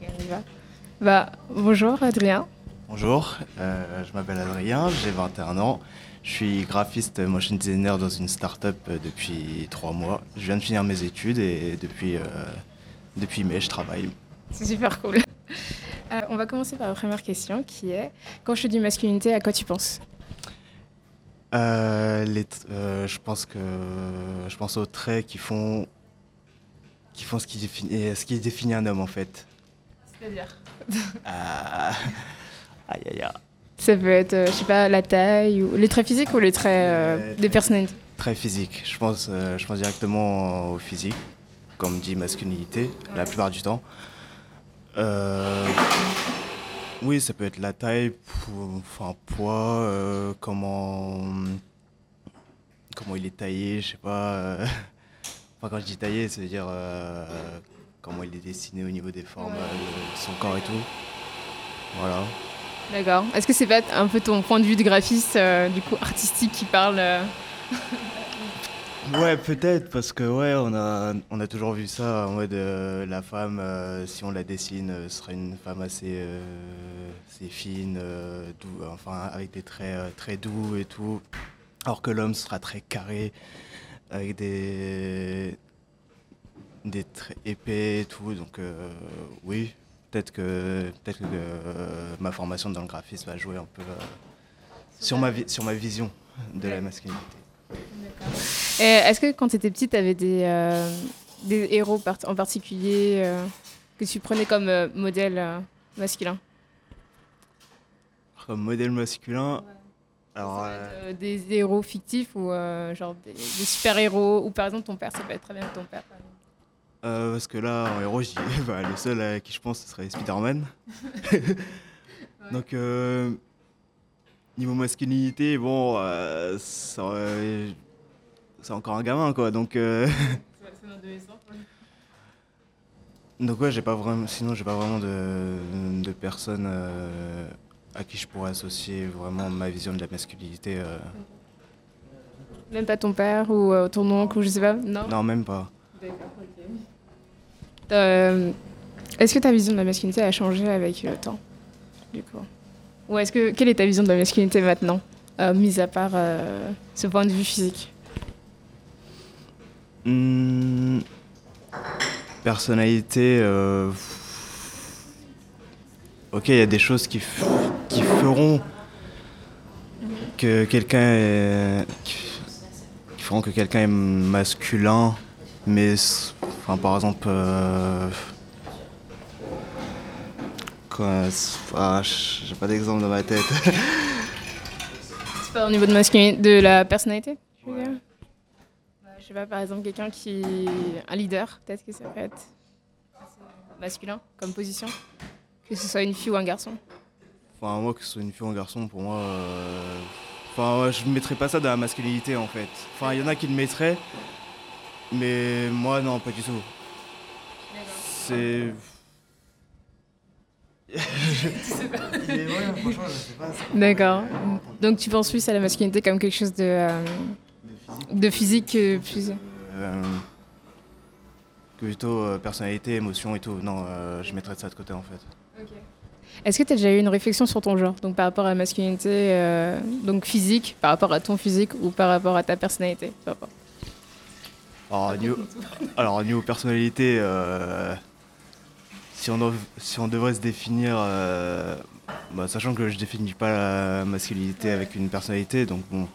Ok, on y va. Bah, bonjour Adrien. Bonjour, euh, je m'appelle Adrien, j'ai 21 ans. Je suis graphiste motion designer dans une start-up euh, depuis trois mois. Je viens de finir mes études et depuis, euh, depuis mai, je travaille. C'est super cool. Euh, on va commencer par la première question qui est quand je dis masculinité, à quoi tu penses? Les t- je pense que je pense aux traits qui font qui font ce qui définit ce qui définit un homme en fait. C'est-à-dire Ah, aïe aïe aïe. Ça peut être, euh, je sais pas, la taille, ou les traits physiques ou les traits euh, des personnalités Très physique. Je pense, euh, je pense directement au physique, comme dit masculinité, la plupart du temps. Euh, oui, ça peut être la taille, enfin poids, euh, comment, comment il est taillé, je sais pas. euh, Enfin, quand je dis taillé, ça veut dire euh, comment il est dessiné au niveau des formes Ouais. euh, de son corps et tout. Voilà. D'accord. Est-ce que c'est pas un peu ton point de vue de graphiste, euh, du coup artistique, qui parle euh, Ouais, peut-être, parce que ouais, on a, on a toujours vu ça en mode euh, la femme, euh, si on la dessine, euh, ce serait une femme assez, euh, assez fine, euh, doux, enfin avec des traits euh, très doux et tout. Alors que l'homme sera très carré, avec des, des traits épais et tout. Donc euh, oui, peut-être que, peut-être que euh, ma formation dans le graphisme va jouer un peu euh, sur, ma vi- sur ma vision de la masculinité. Et Est-ce que quand tu étais petite, tu avais des, des héros en particulier que tu prenais comme modèle masculin? Comme modèle masculin, alors peut euh, des héros fictifs ou euh, genre des, des super-héros ou par exemple ton père, ça peut être très bien ton père. Euh, parce que là, en héros, je dis, bah, le seul à qui je pense, ce serait Spider-Man. Donc, euh, niveau masculinité, bon, euh, c'est encore un gamin, quoi. Donc, euh, donc ouais, j'ai pas vraiment, sinon, j'ai pas vraiment de, de personnes à qui je pourrais associer vraiment ma vision de la masculinité. Même pas ton père ou ton oncle ou je sais pas Non, Non, même pas. Euh, Est-ce que ta vision de la masculinité a changé avec le temps du coup? Ou est-ce que quelle est ta vision de la masculinité maintenant, euh, mis à part euh, ce point de vue physique? Hmm, personnalité. euh, Ok, il y a des choses qui, feront que quelqu'un est... qui, feront que quelqu'un est masculin, mais enfin, par exemple. euh, quoi, s- ah, j'ai pas d'exemple dans ma tête. C'est pas au niveau de masculinité, de la personnalité tu veux dire Bah, Je sais pas, par exemple, quelqu'un qui un leader, peut-être que ça peut être masculin comme position, que ce soit une fille ou un garçon. Enfin, moi, que ce soit une fille ou un garçon, pour moi. euh, Enfin, ouais, je ne mettrais pas ça dans la masculinité en fait. Enfin, il y en a qui le mettraient, mais moi, non, pas du tout. C'est. Mais ouais, franchement, je sais pas. c'est- D'accord. Donc tu penses plus à la masculinité comme quelque chose de, euh, de physique que plus. Euh, que plutôt euh, personnalité, émotion et tout. Non, euh, je mettrais ça de côté en fait. Est-ce que tu as déjà eu une réflexion sur ton genre, donc par rapport à la masculinité, euh, donc physique, par rapport à ton physique ou par rapport à ta personnalité peu importe. Alors, niveau, alors, niveau personnalité, euh, si, on si on devrait se définir, euh, bah, sachant que je définis pas la masculinité avec une personnalité, donc bon,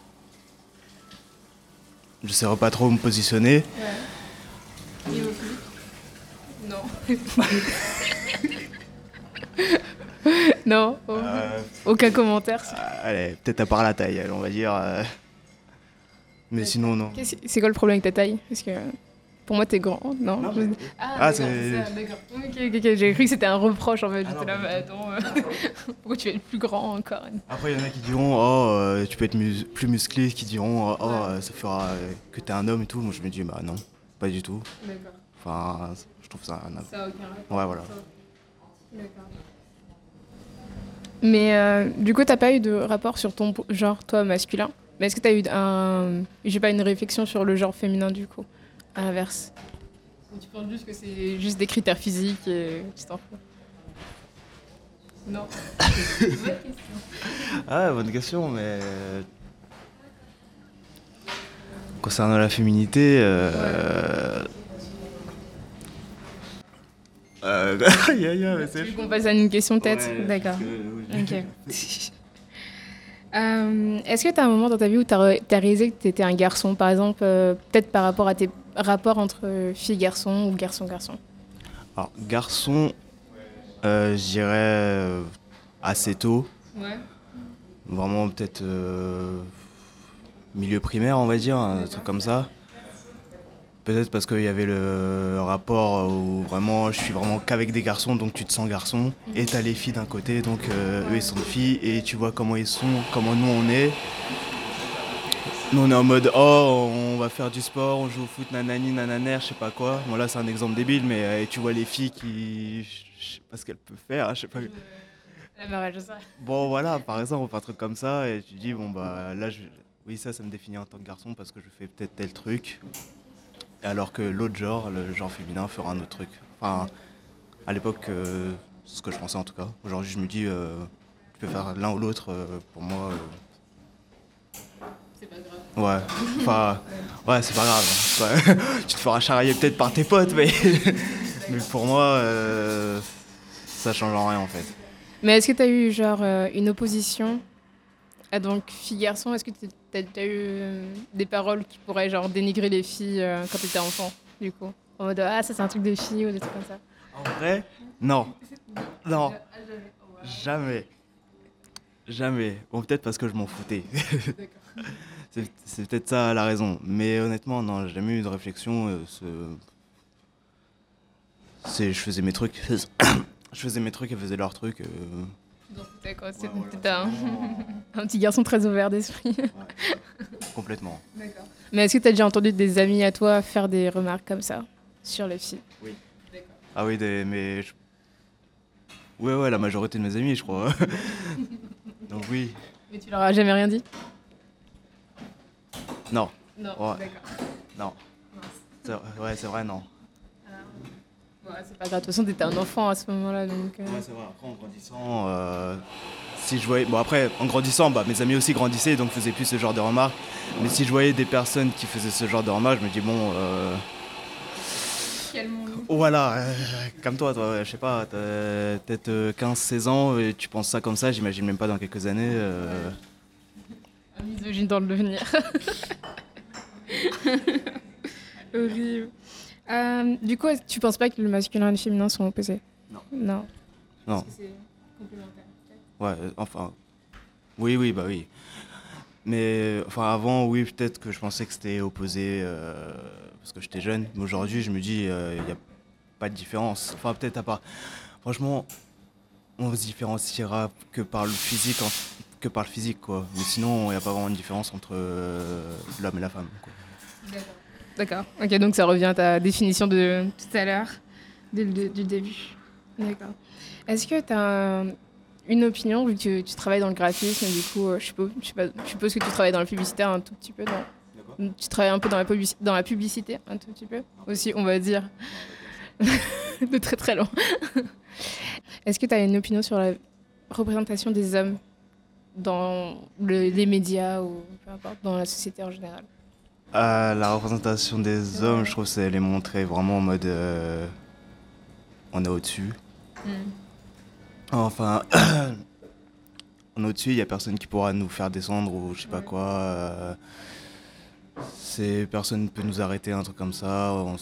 je saurais pas trop me positionner. Niveau physique Non. non oh. Euh, Aucun commentaire. allez, peut-être à part la taille, on va dire. Mais sinon, non. C'est quoi le problème avec ta taille? Parce que pour moi, t'es grand, non, Non, mais- Ah, Ah, c'est- d'accord. Ok, ok, ok. J'ai cru que c'était un reproche en fait. Ah, J'étais là, mais tout. attends, euh, pourquoi tu veux être plus grand encore? Après, il y en a qui diront, oh, euh, tu peux être mus- plus musclé, qui diront, oh, euh, ça fera que t'es un homme et tout. Moi, je me dis, bah non, pas du tout. D'accord. Enfin, je trouve ça. un- Ça a aucun rapport. Ouais, voilà. D'accord. Mais du coup, t'as pas eu de rapport sur ton genre, toi, masculin? Mais est-ce que t'as eu un. J'ai pas une réflexion sur le genre féminin, du coup À l'inverse? Tu penses juste que c'est juste des critères physiques et tu t'en fous? Non. Ah, bonne question, mais. Concernant la féminité. Euh... Euh... mais Tu veux qu'on passe à une question peut-être Ouais, D'accord. que- Ok. Euh, Est-ce que tu as un moment dans ta vie où tu as, réalisé que tu étais un garçon, par exemple, euh, peut-être par rapport à tes rapports entre filles-garçons ou garçons-garçons Alors, garçon, euh, je dirais assez tôt. Ouais. Vraiment, peut-être milieu primaire, on va dire, un truc comme ça. Peut-être parce qu'il y avait le rapport où vraiment je suis vraiment qu'avec des garçons, donc tu te sens garçon. Et t'as les filles d'un côté, donc euh, eux ils sont filles, et tu vois comment ils sont, comment nous on est. Nous on est en mode oh on va faire du sport, on joue au foot nanani nananer, je sais pas quoi. Bon là c'est un exemple débile, mais euh, tu vois les filles qui. Je sais pas ce qu'elles peuvent faire, je sais pas. Bon voilà, par exemple, un truc comme ça, et tu dis, bon bah là, je... oui, ça, ça me définit en tant que garçon parce que je fais peut-être tel truc, alors que l'autre genre, le genre féminin, fera un autre truc. Enfin, à l'époque, euh, c'est ce que je pensais en tout cas. Aujourd'hui, je me dis, euh, tu peux faire l'un ou l'autre, euh, pour moi. C'est pas grave. Ouais, enfin, ouais, c'est pas grave. Ouais. tu te feras charrier peut-être par tes potes, mais, mais pour moi, euh, ça change en rien en fait. Mais est-ce que tu as eu genre euh, une opposition à donc fille-garçon? Est-ce que tu as, eu euh, des paroles qui pourraient genre dénigrer les filles euh, quand tu étais enfant, du coup? En mode ah, ça c'est un truc de fille ou des trucs comme ça En vrai, non. Non. Jamais. Jamais. Bon, peut-être parce que je m'en foutais. c'est c'est peut-être ça la raison. Mais honnêtement, non, j'ai jamais eu de réflexion. euh, ce- c'est, je faisais mes trucs. je faisais mes trucs, elles faisaient leurs trucs. euh, Quoi Ouais, voilà, un, vraiment, un petit garçon très ouvert d'esprit. complètement. Mais est-ce que tu as déjà entendu des amis à toi faire des remarques comme ça sur les filles? Ah oui, des, mais. je- Ouais, ouais, la majorité de mes amis, je crois. Donc oui. Mais tu leur as jamais rien dit? Non, Non, Ouais. d'accord. non. C'est- ouais, c'est vrai, non. Ouais, c'est pas grave, de toute façon t'étais un enfant à ce moment-là donc. euh, Ouais, c'est vrai. Après, en grandissant, euh, si je voyais. Bon, après, en grandissant, bah, mes amis aussi grandissaient, donc faisaient plus ce genre de remarques. Mais si je voyais des personnes qui faisaient ce genre de remarques, je me dis, bon. Euh, voilà, euh, comme toi, toi, ouais, je sais pas, t'as peut-être euh, 15-16 ans et tu penses ça comme ça, j'imagine même pas dans quelques années. Un misogyne dans le devenir. Horrible. Euh, du coup, que tu penses pas que le masculin et le féminin sont opposés Non. Non. Non, c'est complémentaire. ouais, euh, enfin. Oui, oui, bah oui. Mais enfin, avant, oui, peut-être que je pensais que c'était opposé euh, parce que j'étais jeune. Mais aujourd'hui, je me dis, il n'y a pas de différence. Enfin, peut-être à part. Franchement, on se différenciera que par le physique, en- que par le physique, quoi. Mais sinon, il n'y a pas vraiment de différence entre euh, l'homme et la femme. quoi. D'accord. Ok, donc ça revient à ta définition de tout à l'heure, du début. D'accord. Est-ce que tu as une opinion, vu que tu, tu travailles dans le graphisme, du coup, euh, je, suppose, je, sais pas, je suppose que tu travailles dans le publicitaire un tout petit peu, Tu travailles un peu dans la, publici- dans la publicité, un tout petit peu? Aussi, on va dire. de très très loin. Est-ce que tu as une opinion sur la représentation des hommes dans le- les médias ou peu importe, dans la société en général? Euh, la représentation des hommes, je trouve, c'est les montrer vraiment en mode. euh, on est au-dessus. Enfin, on est au-dessus, il n'y a personne qui pourra nous faire descendre ou je sais pas Ouais. quoi. euh, c'est personne ne peut nous arrêter, un truc comme ça. on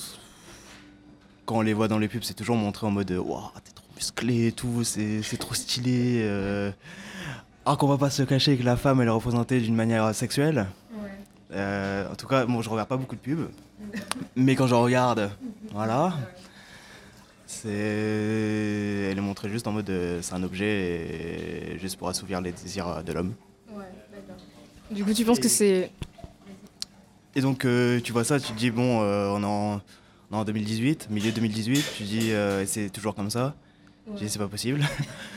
quand on les voit dans les pubs, c'est toujours montré en mode Waouh, t'es trop musclé et tout, c'est c'est trop stylé. euh. Alors qu'on va pas se cacher que la femme, elle est représentée d'une manière sexuelle. Euh, en tout cas, bon, je regarde pas beaucoup de pubs, mais quand j'en regarde, voilà, c'est, elle est montrée juste en mode, euh, c'est un objet et juste pour assouvir les désirs euh, de l'homme. Du coup, tu penses que c'est. Et donc, euh, tu vois ça, tu te dis bon, euh, on, est en, on est en 2018, milieu 2018, tu dis euh, c'est toujours comme ça. Je dis c'est pas possible.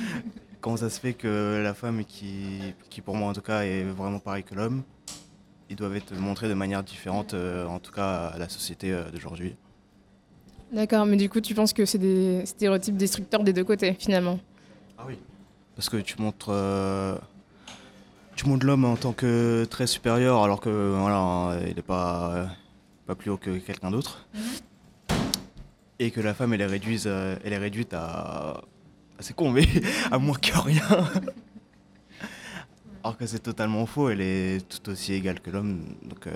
Comment ça se fait que la femme qui, qui pour moi en tout cas est vraiment pareil que l'homme, ils doivent être montrés de manière différente, euh, en tout cas à la société euh, d'aujourd'hui. D'accord, mais du coup, tu penses que c'est des stéréotypes destructeurs des deux côtés, finalement? Ah oui. parce que tu montres, euh, tu montres l'homme en tant que très supérieur, alors que voilà, il n'est pas, pas plus haut que quelqu'un d'autre. Et que la femme, elle est réduite, elle est réduite à. à- C'est con, mais à moins que rien. Alors que c'est totalement faux, elle est tout aussi égale que l'homme. Donc, euh,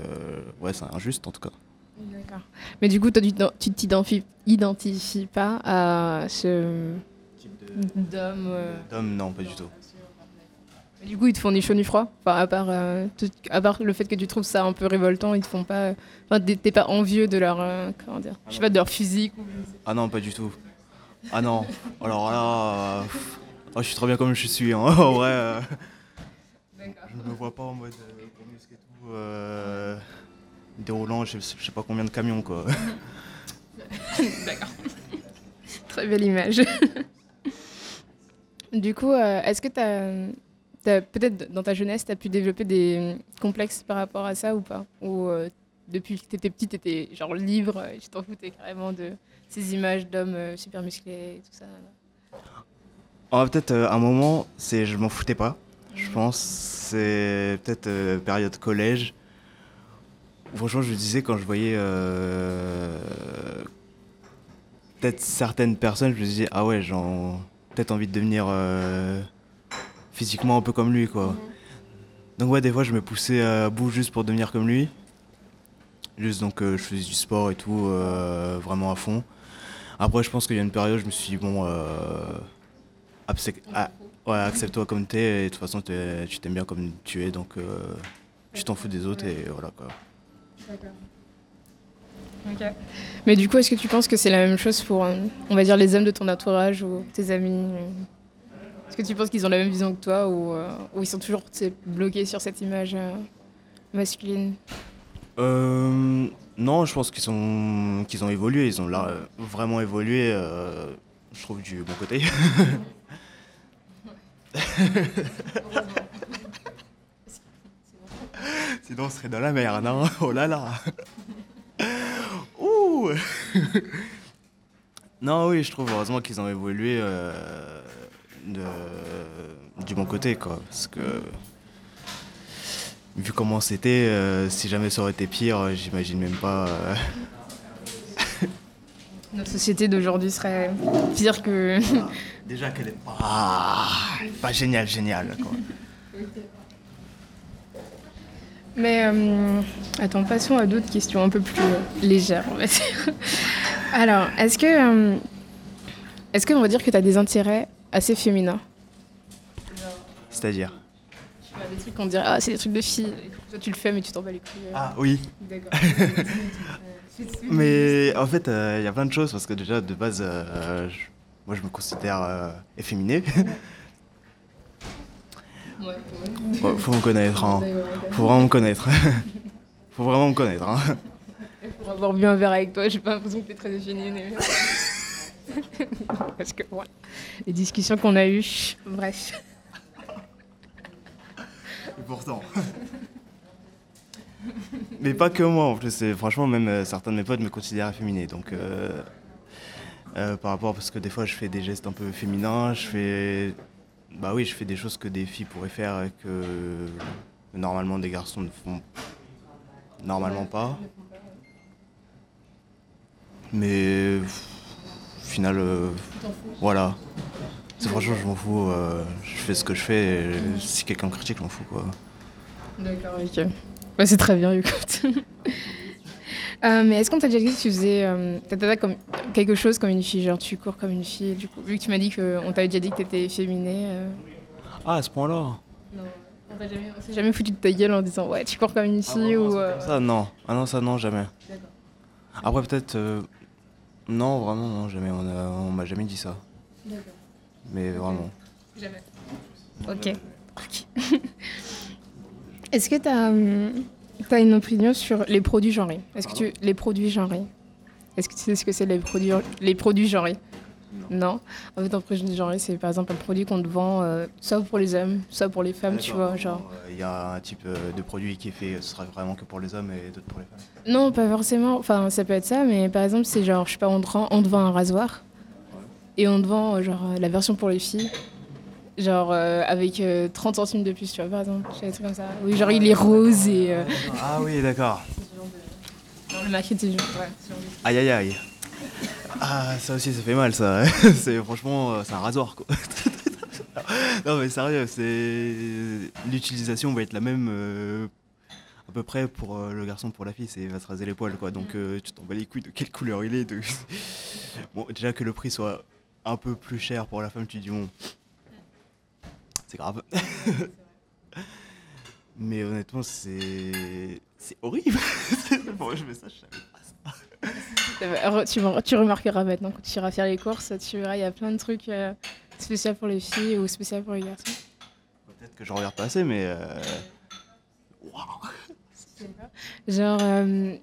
ouais, c'est injuste en tout cas. D'accord. Mais du coup, toi, tu t'identifies identifies pas à ce d'homme. euh, D'homme, non, pas du tout. Mais Du coup, ils te font ni chaud ni froid. Enfin, à part, euh, tout- à part le fait que tu trouves ça un peu révoltant, ils te font pas. Enfin, t'es pas envieux de leur. euh, comment dire Je sais pas, de leur physique. Ou... Ah non, pas du tout. Ah non. Alors là, euh, oh, je suis très bien comme je suis. hein. En vrai, je me vois pas en mode euh, muscle et tout, euh, déroulant, je sais, je sais pas combien de camions quoi. D'accord. Très belle image. du coup, euh, est-ce que tu as, peut-être dans ta jeunesse, tu as pu développer des complexes par rapport à ça ou pas? Ou euh, depuis que tu étais petite, tu étais genre libre et tu t'en foutais carrément de ces images d'hommes euh, super musclés et tout ça? Ah, peut-être euh, un moment, c'est je m'en foutais pas. Je pense c'est peut-être euh, période collège. Franchement, je me disais quand je voyais euh, peut-être certaines personnes, je me disais ah ouais, j'ai peut-être envie de devenir euh, physiquement un peu comme lui quoi. Donc ouais, des fois je me poussais à bout juste pour devenir comme lui. Juste donc je faisais du sport et tout vraiment à fond. Après je pense qu'il y a une période je me suis dit bon euh, abse- ah, ouais, accepte-toi comme t'es et de toute façon t'es- tu t'aimes bien comme tu es donc euh, tu t'en fous des autres et voilà quoi. Mais du coup, est-ce que tu penses que c'est la même chose pour, euh, on va dire, les hommes de ton entourage ou tes amis euh? Est-ce que tu penses qu'ils ont la même vision que toi ou, euh, ou ils sont toujours tu sais, bloqués sur cette image euh, masculine? Euh, non, je pense qu'ils sont qu'ils ont évolué, ils ont là, euh, vraiment évolué, euh, je trouve du bon côté. Sinon on serait dans la merde, hein. Oh là là. Ouh. non, oui, je trouve heureusement qu'ils ont évolué euh, de- du bon côté, quoi, parce que vu comment c'était, euh, si jamais ça aurait été pire, euh, j'imagine même pas. euh, Notre société d'aujourd'hui serait pire que. Déjà qu'elle est pas, pas géniale, géniale. Quoi. Mais euh, attends, passons à d'autres questions un peu plus euh, légères, on va dire. Alors, est-ce que, euh, est-ce qu'on va dire que tu as des intérêts assez féminins? C'est-à-dire? Tu vois, Des trucs qu'on dirait, ah, c'est des trucs de filles. Toi, tu le fais, mais tu t'en bats les couilles. Ah oui. D'accord. Mais en fait, il y a plein de choses parce que déjà de base, euh, je- moi je me considère euh, efféminé. Ouais, Faut, faut me connaître, hein. ouais. Faut vraiment me connaître. Faut vraiment me connaître. Hein. Pour avoir bu un verre avec toi, j'ai pas l'impression que t'es très mais- Parce que, voilà. Les discussions qu'on a eues, bref. Et pourtant. Mais pas que moi en plus, franchement même euh, certains de mes potes me considèrent efféminé. Donc euh, euh, par rapport parce que des fois je fais des gestes un peu féminins, je fais bah oui, je fais des choses que des filles pourraient faire et que normalement des garçons ne font normalement pas. Mais au final euh, voilà. C'est franchement je m'en fous, euh, je fais ce que je fais si quelqu'un critique, je m'en fous quoi. D'accord, ok. Ouais, c'est très bien, écoute. Euh, mais est-ce qu'on t'a déjà dit que tu faisais euh, tata comme quelque chose comme une fille, genre tu cours comme une fille, du coup, vu que tu m'as dit qu'on t'avait déjà dit que t'étais féminée. euh, Ah à ce point-là Non, on jamais, s'est jamais foutu de ta gueule en disant ouais, tu cours comme une fille ou. euh, Ça, non. Ah non, ça, non, jamais. D'accord. Après, peut-être. Non, vraiment, non, jamais. On, a- on m'a jamais dit ça. Mais vraiment. Jamais. Ok. Ok. Est-ce que tu as, une opinion sur les produits genrés Est-ce que tu les produits genrés Est-ce que tu sais ce que c'est les produits les produits genrés? Non. En fait, un produit genré, c'est par exemple un produit qu'on te vend euh, soit pour les hommes, soit pour les femmes, tu vois, genre. Il y a un type euh, de produit qui est fait, ce sera vraiment que pour les hommes et d'autres pour les femmes. Non, pas forcément. Enfin, ça peut être ça, mais par exemple, c'est genre, je sais pas, on te, rend- on te vend un rasoir et on te vend euh, genre euh, la version pour les filles Genre euh, avec euh, 30 centimes de plus, tu vois, par exemple. J'ai des trucs comme ça. Oui, genre il est rose et. euh, Ah oui, d'accord. genre le marketing, ouais. ce genre de- Aïe aïe aïe. Ah, ça aussi, ça fait mal, ça. c'est franchement, euh, c'est un rasoir, quoi. non, mais sérieux, c'est l'utilisation va être la même euh, à peu près pour euh, le garçon pour la fille, c'est il va se raser les poils, quoi. Donc euh, tu t'en bats les couilles de quelle couleur il est. de- bon, déjà que le prix soit un peu plus cher pour la femme, tu dis bon, c'est grave. mais honnêtement, c'est c'est horrible. bon, je mets ça, je savais pas ça. Re- Tu, remarqueras maintenant quand tu iras faire les courses, tu verras, il y a plein de trucs euh, spéciaux pour les filles ou spéciaux pour les garçons. Peut-être que je regarde pas assez, mais. euh! Genre, euh,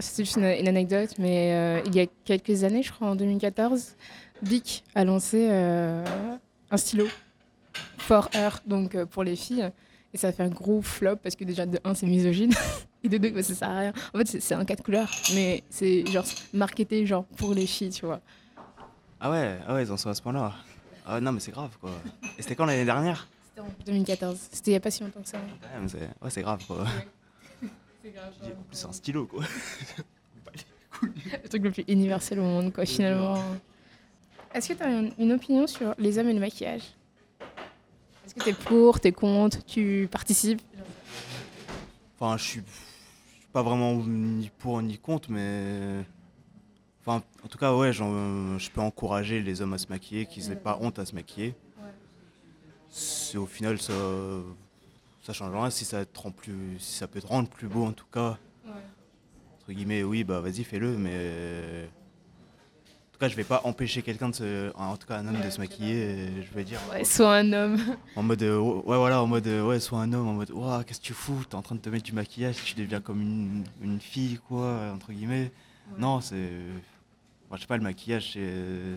c'est juste une, une anecdote, mais euh, il y a quelques années, je crois en 2014, Bic a lancé euh, un stylo for her, donc euh, pour les filles. Et ça fait un gros flop parce que déjà, de un, c'est misogyne. Et de deux, bah, ça sert à rien. En fait, c'est- un cas de couleur, mais c'est genre marketé genre pour les filles, tu vois. Ah ouais, ah ouais, ils en sont à ce point-là. Ah non, mais c'est grave quoi. Et c'était quand l'année dernière? C'était en 2014. C'était il n'y a pas si longtemps que ça. C'est ouais, c'est grave quoi. C'est grave. Plus, c'est un stylo quoi. Le truc le plus universel au monde, quoi, finalement. Est-ce que tu as une, une opinion sur les hommes et le maquillage? Est-ce que tu es pour, tu es contre, tu participes? Enfin, je suis je suis pas vraiment ni pour ni contre, mais. Enfin, en tout cas, ouais, je peux encourager les hommes à se maquiller, qu'ils n'aient pas honte à se maquiller. C'est au final, ça, ça change rien. Si ça, te rend plus, si ça peut te rendre plus beau, en tout cas, entre guillemets, oui, bah vas-y, fais-le, mais. En tout cas, je vais pas empêcher quelqu'un de se. En tout cas, un homme de se maquiller, je vais dire. Ouais, soit un homme. En mode, euh, ouais, voilà, en mode, euh, ouais, sois un homme, en mode, Ouah, qu'est-ce que tu fous? T'es en train de te mettre du maquillage, tu deviens comme une, une fille, quoi, entre guillemets. Non, c'est. Moi, je sais pas, le maquillage, c'est. euh,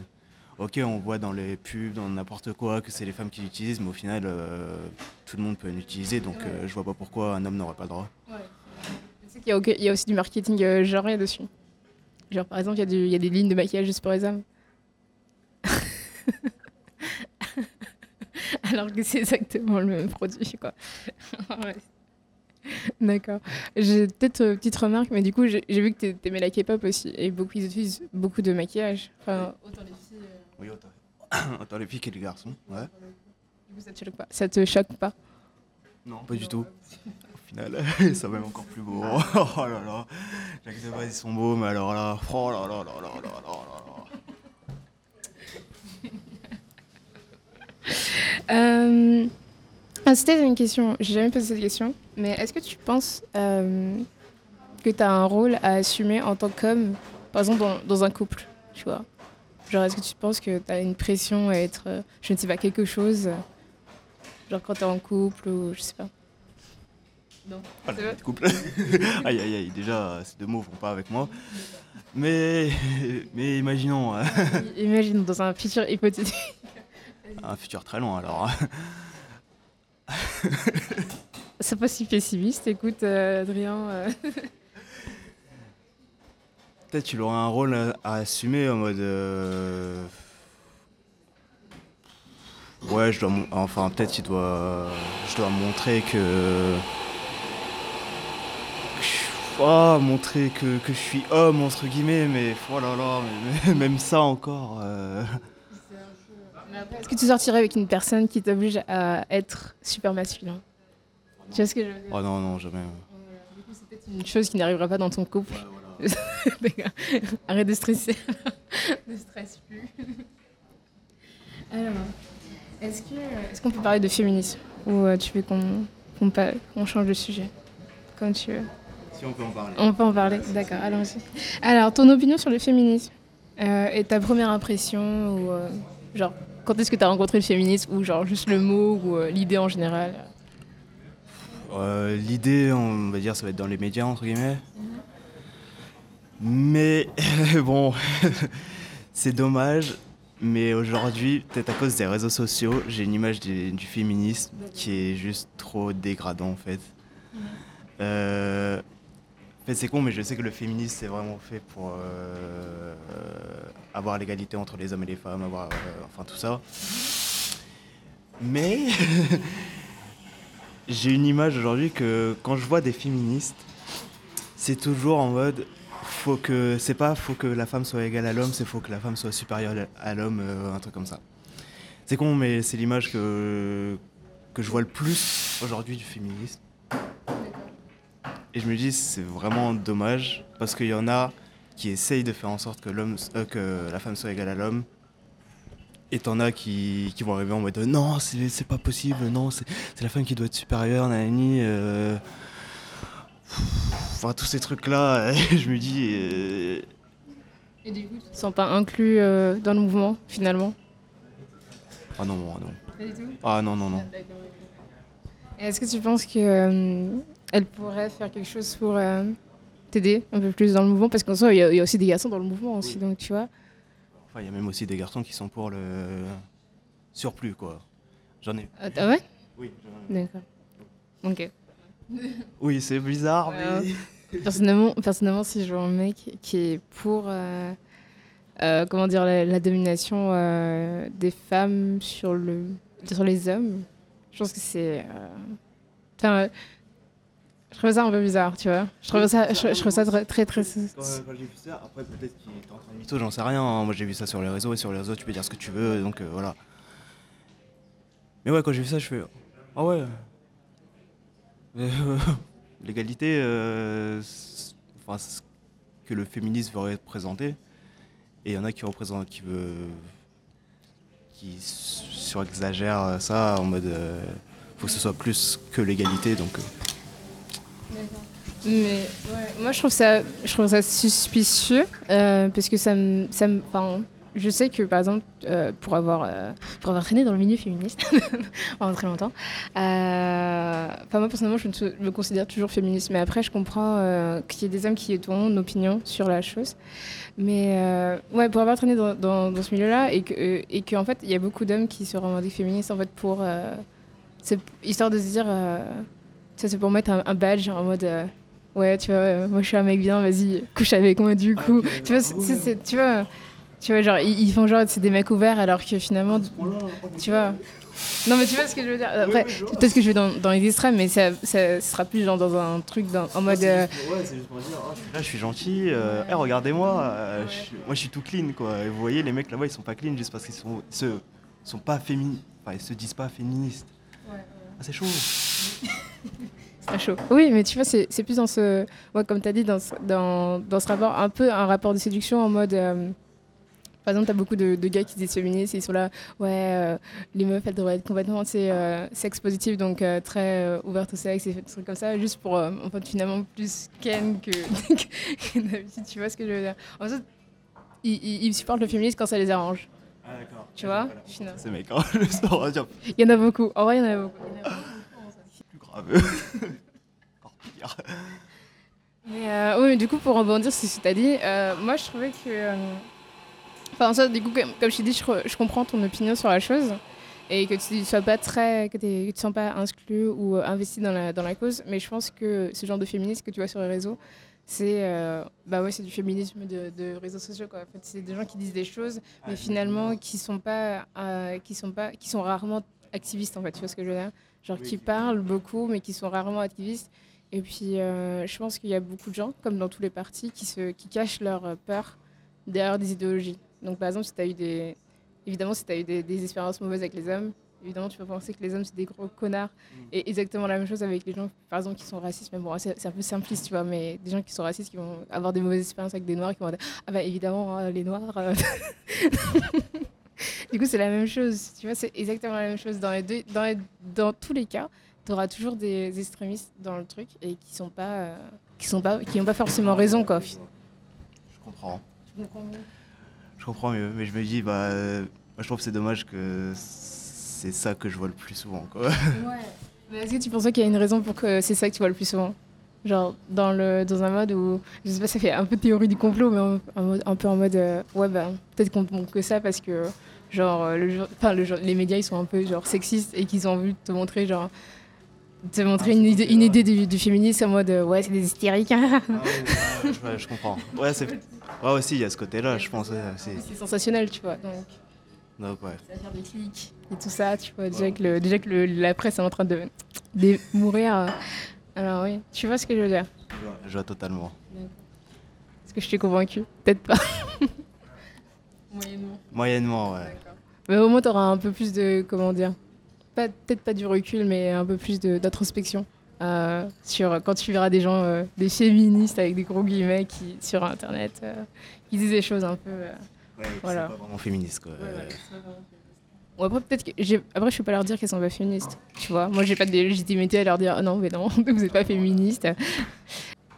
Ok, on voit dans les pubs, dans n'importe quoi, que c'est les femmes qui l'utilisent, mais au final, euh, tout le monde peut l'utiliser, donc euh, je vois pas pourquoi un homme n'aurait pas le droit. Tu sais qu'il y a, il y a aussi du marketing euh, genré dessus. Genre, par exemple, il y, a du- il y a des lignes de maquillage juste pour les hommes. Alors que c'est exactement le même produit, quoi. Ouais. D'accord. J'ai peut-être une petite remarque, mais du coup, j'ai vu que t'a- t'aimais la K-pop aussi, et beaucoup, ils utilisent beaucoup de maquillage. Enfin, autant les filles. euh, Oui, autant, autant les filles que les garçons, ouais. du coup, ça te choque pas? Ça te choque pas? Non, pas du tout. Final, ça va même encore plus beau. Oh là là, Jacques Devray, ils sont beaux, mais alors là, oh là là là là là là là. Euh, ah, C'était une question, j'ai jamais posé cette question, mais est-ce que tu penses euh, que tu as un rôle à assumer en tant qu'homme, par exemple dans, dans un couple, tu vois? Genre, est-ce que tu penses que tu as une pression à être, euh, je ne sais pas, quelque chose Genre quand tu es en couple ou je sais pas? Non. C'est la vrai vie de couple. aïe aïe aïe, déjà, ces deux mots vont pas avec moi. Mais, mais imaginons hein, Imagine dans un futur hypothétique. un futur très loin alors. C'est pas si pessimiste, écoute, euh, Adrien. euh. Peut-être tu aurais un rôle à, à assumer en mode. euh, Ouais, je dois. Enfin, peut-être tu dois. Je dois montrer que. Oh, montrer que, que je suis homme, entre guillemets, mais oh là là, mais- même ça encore. euh, Est-ce que tu sortirais avec une personne qui t'oblige à être super masculin? Tu vois ce que je veux dire? Oh non, non, jamais. Du coup, c'est peut-être une chose qui n'arrivera pas dans ton couple. Arrête de stresser. ne stresse plus. Alors, est-ce que est-ce qu'on peut parler de féminisme? Ou euh, tu veux qu'on qu'on pa- qu'on change de sujet? Comme tu veux. Si on peut en parler. On peut en parler, d'accord, allons-y. Alors, ton opinion sur le féminisme euh, et ta première impression ou euh, genre quand est-ce que tu as rencontré le féminisme ou genre juste le mot ou euh, l'idée en général? Euh, L'idée, on va dire, ça va être dans les médias, entre guillemets. Mais bon, c'est dommage. Mais aujourd'hui, peut-être à cause des réseaux sociaux, j'ai une image du, du féminisme qui est juste trop dégradant en fait. Euh, en fait, c'est con, mais je sais que le féminisme, c'est vraiment fait pour euh, avoir l'égalité entre les hommes et les femmes, avoir, euh, enfin tout ça. Mais j'ai une image aujourd'hui que quand je vois des féministes, c'est toujours en mode faut que c'est pas faut que la femme soit égale à l'homme, c'est faut que la femme soit supérieure à l'homme, euh, un truc comme ça. C'est con, mais c'est l'image que que je vois le plus aujourd'hui du féminisme. Et je me dis c'est vraiment dommage parce qu'il y en a qui essayent de faire en sorte que l'homme euh, que la femme soit égale à l'homme et t'en as qui, qui, vont arriver en mode non, c'est pas possible, non, c'est la femme qui doit être supérieure, nanani. Euh... Enfin, tous ces trucs-là, je me dis. Euh... Et du coup, tu te sens pas inclus euh, dans le mouvement, finalement? Ah non, non. Pas du tout? Ah non, non, non. Est-ce que tu penses qu'elle euh, pourrait faire quelque chose pour euh, t'aider un peu plus dans le mouvement Parce qu'en soi, il y, y, a aussi des garçons dans le mouvement aussi, donc tu vois. Enfin, il y a même aussi des garçons qui sont pour le surplus, quoi. J'en ai. Ah, ah ouais Oui. D'accord. Ok. oui, c'est bizarre, mais... personnellement, personnellement, si je vois un mec qui est pour, euh, euh, comment dire, la, la domination euh, des femmes sur, le, sur les hommes, je pense que c'est... Je trouve ça un peu bizarre, tu vois. Je trouve ça, je, ça très, très. Quand, quand j'ai vu ça, après peut-être qu'il est en train de mytho, j'en sais rien. Hein. Moi j'ai vu ça sur les réseaux et sur les réseaux tu peux dire ce que tu veux, donc euh, voilà. Mais ouais, quand j'ai vu ça, je fais ah ouais. L'égalité, euh, enfin, ce que le féminisme veut représenter, et il y en a qui représentent, qui veut, qui surexagèrent ça en mode, euh, faut que ce soit plus que l'égalité, donc. Mais moi, je trouve ça, je trouve ça suspicieux euh, parce que ça me, ça je sais que par exemple, euh, pour avoir, euh, pour avoir traîné dans le milieu féministe pendant très longtemps, euh, moi personnellement, je me, me, considère toujours féministe. Mais après, je comprends qu'il y ait des hommes qui ont une opinion sur la chose. Mais ouais, pour avoir traîné dans, dans, dans ce milieu-là et que, et qu'en fait, il y a beaucoup d'hommes qui se revendiquent féministes en fait pour, histoire de se dire, ça c'est pour mettre un, un badge en mode ouais, tu vois, moi je suis un mec bien, vas-y, couche avec moi du coup. tu vois, c'est, tu vois, tu vois, genre, ils, font genre, c'est des mecs ouverts alors que finalement, tu vois. Non, mais tu vois ce que je veux dire. Après, peut-être que je vais dans, dans les extrêmes, mais ça, ça, sera plus genre dans un truc dans, en mode. Euh... Ouais, c'est juste pour dire, oh, je suis là, je suis gentil, euh, hey, regardez-moi, euh, je, moi je suis tout clean, quoi. Et vous voyez, les mecs là-bas, ils sont pas clean juste parce qu'ils sont, se, sont pas féministes. Enfin, ils se disent pas féministes. Ouais, ouais. Ah, c'est chaud. C'est chaud. Oui, mais tu vois, c'est plus dans ce. Ouais, comme tu as dit, dans, dans, dans, ce rapport, un peu un rapport de séduction en mode. Euh, par exemple, tu as beaucoup de, de, gars qui se disent féministes et ils sont là, ouais, euh, les meufs, elles devraient être complètement euh, sex positives, donc euh, très euh, ouvertes au sexe et des trucs comme ça, juste pour, en fait, finalement, plus ken que, que d'habitude, tu vois ce que je veux dire? En fait, ils, supportent le féminisme quand ça les arrange. Ah, d'accord. Tu vois? Voilà. C'est mec, hein, le sport, Il y en a beaucoup. En vrai, il y en a beaucoup. Il y en a beaucoup. Plus grave. Encore pire. Mais euh, oui, mais du coup, pour rebondir sur ce que tu as dit, euh, moi je trouvais que. Euh, enfin, ça, du coup, comme, comme je t'ai dit, je, je, comprends ton opinion sur la chose et que tu ne sois pas très. que, que tu ne sens pas exclu ou investi dans la, dans la cause. Mais je pense que ce genre de féminisme que tu vois sur les réseaux, c'est euh, bah ouais, c'est du féminisme de, de, réseaux sociaux quoi. En fait, c'est des gens qui disent des choses, mais finalement qui sont pas, euh, qui sont pas, qui sont rarement activistes en fait. Tu vois ce que je veux dire? Genre oui, qui parlent beaucoup, mais qui sont rarement activistes. Et puis, euh, je pense qu'il y a beaucoup de gens, comme dans tous les partis, qui, se, qui cachent leur peur derrière des idéologies. Donc, par exemple, si tu as eu des. Évidemment, si tu as eu des, des, expériences mauvaises avec les hommes, évidemment, tu peux penser que les hommes, c'est des gros connards. Mm. Et exactement la même chose avec les gens, par exemple, qui sont racistes. Mais bon, c'est un peu simpliste, tu vois, mais des gens qui sont racistes, qui vont avoir des mauvaises expériences avec des noirs, qui vont dire Ah, bah évidemment, hein, les noirs. Euh... du coup, c'est la même chose, tu vois, c'est exactement la même chose. Dans, les deux, dans, les, dans tous les cas, tu auras toujours des extrémistes dans le truc et qui sont pas euh, qui sont pas qui n'ont pas forcément raison quoi. Je comprends. Je comprends mieux? Je comprends mieux, mais je me dis bah euh, je trouve c'est dommage que c'est ça que je vois le plus souvent quoi. Ouais. Mais est-ce que tu penses qu'il y a une raison pour que c'est ça que tu vois le plus souvent? Genre dans le dans un mode où je sais pas ça fait un peu théorie du complot mais un, un, un peu en mode euh, ouais bah peut-être qu'on que ça parce que genre le, enfin, le, les médias ils sont un peu genre sexistes et qu'ils ont envie de te montrer genre te montrer une idée, une idée du, du, féminisme en mode ouais c'est des hystériques ah, oui, ouais, je comprends ouais c'est ouais aussi il y a ce côté là je pense c'est sensationnel tu vois donc Donc, ouais. Faire des clics et tout ça, tu vois. Déjà que, le, déjà que le- la presse est en train de, de mourir. euh, Alors oui, tu vois ce que je veux dire Je vois, je vois totalement. Est-ce que je t'ai convaincu Peut-être pas. Moyennement. Moyennement, ouais. Mais au moins, tu auras un peu plus de. Comment dire Peut-être pas du recul, mais un peu plus d'introspection. euh, sur quand tu verras des gens, euh, des féministes avec des gros guillemets qui, sur Internet, euh, qui disent des choses un peu. euh, Ouais, Voilà. C'est pas vraiment féministe, quoi. Bon, après, peut-être que j'ai- après, je peux pas leur dire qu'elles sont pas féministes. Tu vois, moi, j'ai pas de légitimité à leur dire Ah non, mais non, vous êtes pas féministe.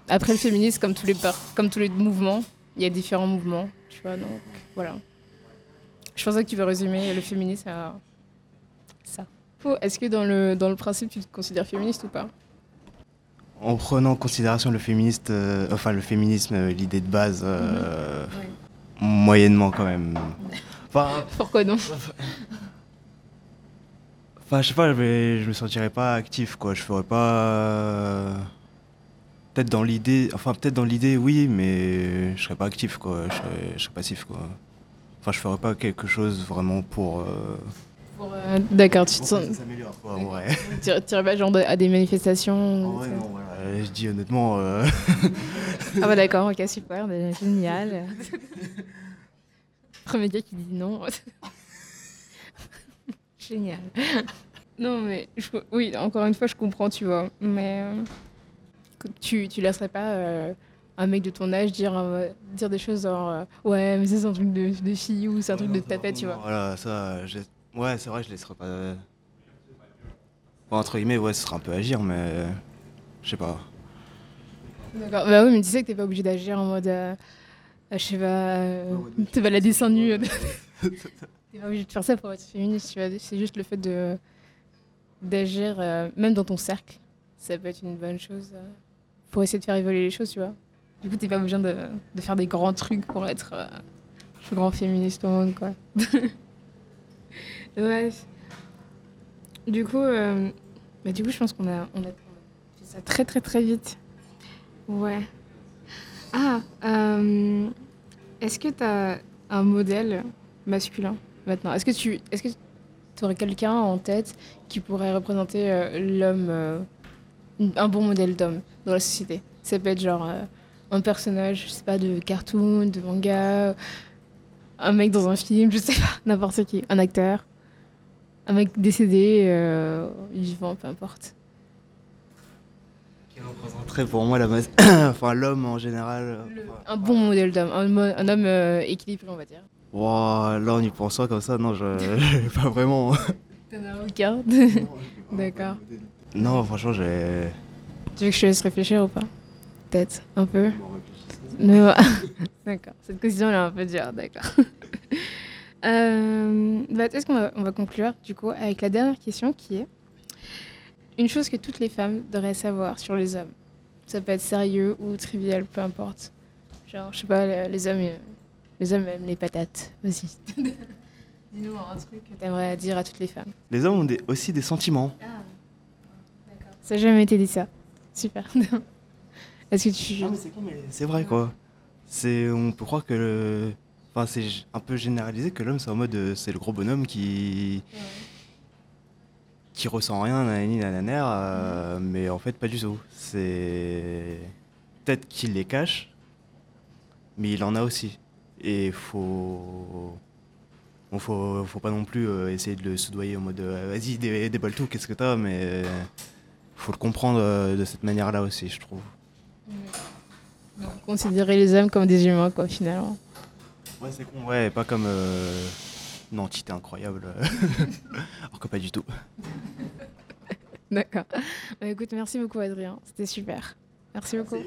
Après, le féminisme, comme tous les par- comme tous les mouvements, il y a différents mouvements. Tu vois, donc voilà. Je pensais que tu veux résumer le féminisme à ça. Oh, Est-ce que dans le, dans le principe, tu te considères féministe ou pas? En prenant en considération le féministe, euh, enfin le féminisme, euh, l'idée de base, euh, moyennement quand même. Enfin, Pourquoi non? Enfin, je sais pas, je, vais- je me sentirais pas actif, quoi. Je ferais pas. Peut-être dans l'idée, enfin peut-être dans l'idée, oui, mais je serais pas actif, quoi. Je serais, je serais passif, quoi. Enfin, je ferais pas quelque chose vraiment pour. euh, Pour, euh, D'accord, tu te sens. ça s'améliore, quoi, en vrai. Tu irais pas genre de- à des manifestations En vrai, non, voilà. Je dis honnêtement. euh, Ah bah d'accord, ok, super, génial. Premier gars qui dit non. génial. Non mais, je- oui, encore une fois, je comprends, tu vois. Mais tu, tu laisserais pas euh, un mec de ton âge dire, euh, dire des choses genre euh, Ouais, mais ça, c'est un truc de, de fille ou c'est un truc de tapette, tu vois. Voilà, ça, je- ouais, c'est vrai, je laisserai pas. Bon, entre guillemets, ouais, ce sera un peu agir, mais je sais pas. D'accord. Bah oui, mais tu sais que t'es pas obligé d'agir en mode. je sais pas. Te balader seins nus. T'es pas obligé de faire ça pour être féministe, tu vois. C'est juste le fait de d'agir, euh, même dans ton cercle. Ça peut être une bonne chose euh, pour essayer de faire évoluer les choses, tu vois. Du coup, t'es pas obligé de, de faire des grands trucs pour être euh, le grand féministe au monde, quoi. ouais. Du coup, euh, bah, du coup, je pense qu'on a, on a, fait ça très très très vite. Ouais. Ah, euh, est-ce que tu as un modèle masculin maintenant? Est-ce que tu est-ce que aurais quelqu'un en tête qui pourrait représenter euh, l'homme, un bon modèle d'homme dans la société Ça peut être genre euh, un personnage, je sais pas, de cartoon, de manga, un mec dans un film, je sais pas, n'importe qui, un acteur, un mec décédé, euh, vivant, peu importe. Qui représenterait pour moi la masse... enfin, l'homme en général. euh, Un bon modèle d'homme, un, un homme euh, équilibré, on va dire. Ouah, là, en y pensant comme ça, non, je. pas vraiment. T'en as aucun D'accord. Non, franchement, j'ai. Tu veux que je te laisse réfléchir ou pas? Peut-être, un peu. Non. d'accord, cette question elle est un peu dure, d'accord. Euh, bah, Est-ce qu'on va, on va conclure du coup avec la dernière question qui est une chose que toutes les femmes devraient savoir sur les hommes. Ça peut être sérieux ou trivial, peu importe. Genre, je sais pas, les, hommes, euh, les hommes aiment les patates. Vas-y. Dis-nous un truc que t'aimerais dire à toutes les femmes. Les hommes ont des- aussi des sentiments. Ça n'a jamais été dit ça. Super. Est-ce que tu... Ah, mais c'est con, mais c'est vrai, quoi. C'est, on peut croire que le. Enfin, c'est un peu généralisé que l'homme, c'est en mode. euh, C'est le gros bonhomme qui. qui ressent rien, nanani, nananer, euh, mais en fait, pas du tout. C'est. Peut-être qu'il les cache, mais il en a aussi. Et faut. Bon, faut, faut pas non plus euh, essayer de le soudoyer en mode euh, vas-y, dé- déballe tout, qu'est-ce que t'as, mais. Euh, faut le comprendre euh, de cette manière-là aussi, je trouve. Considérer les hommes comme des humains, quoi, finalement. Ouais, c'est con, ouais, pas comme euh, une entité incroyable. Alors que pas du tout. D'accord. Bah, écoute, merci beaucoup, Adrien. C'était super. Merci beaucoup.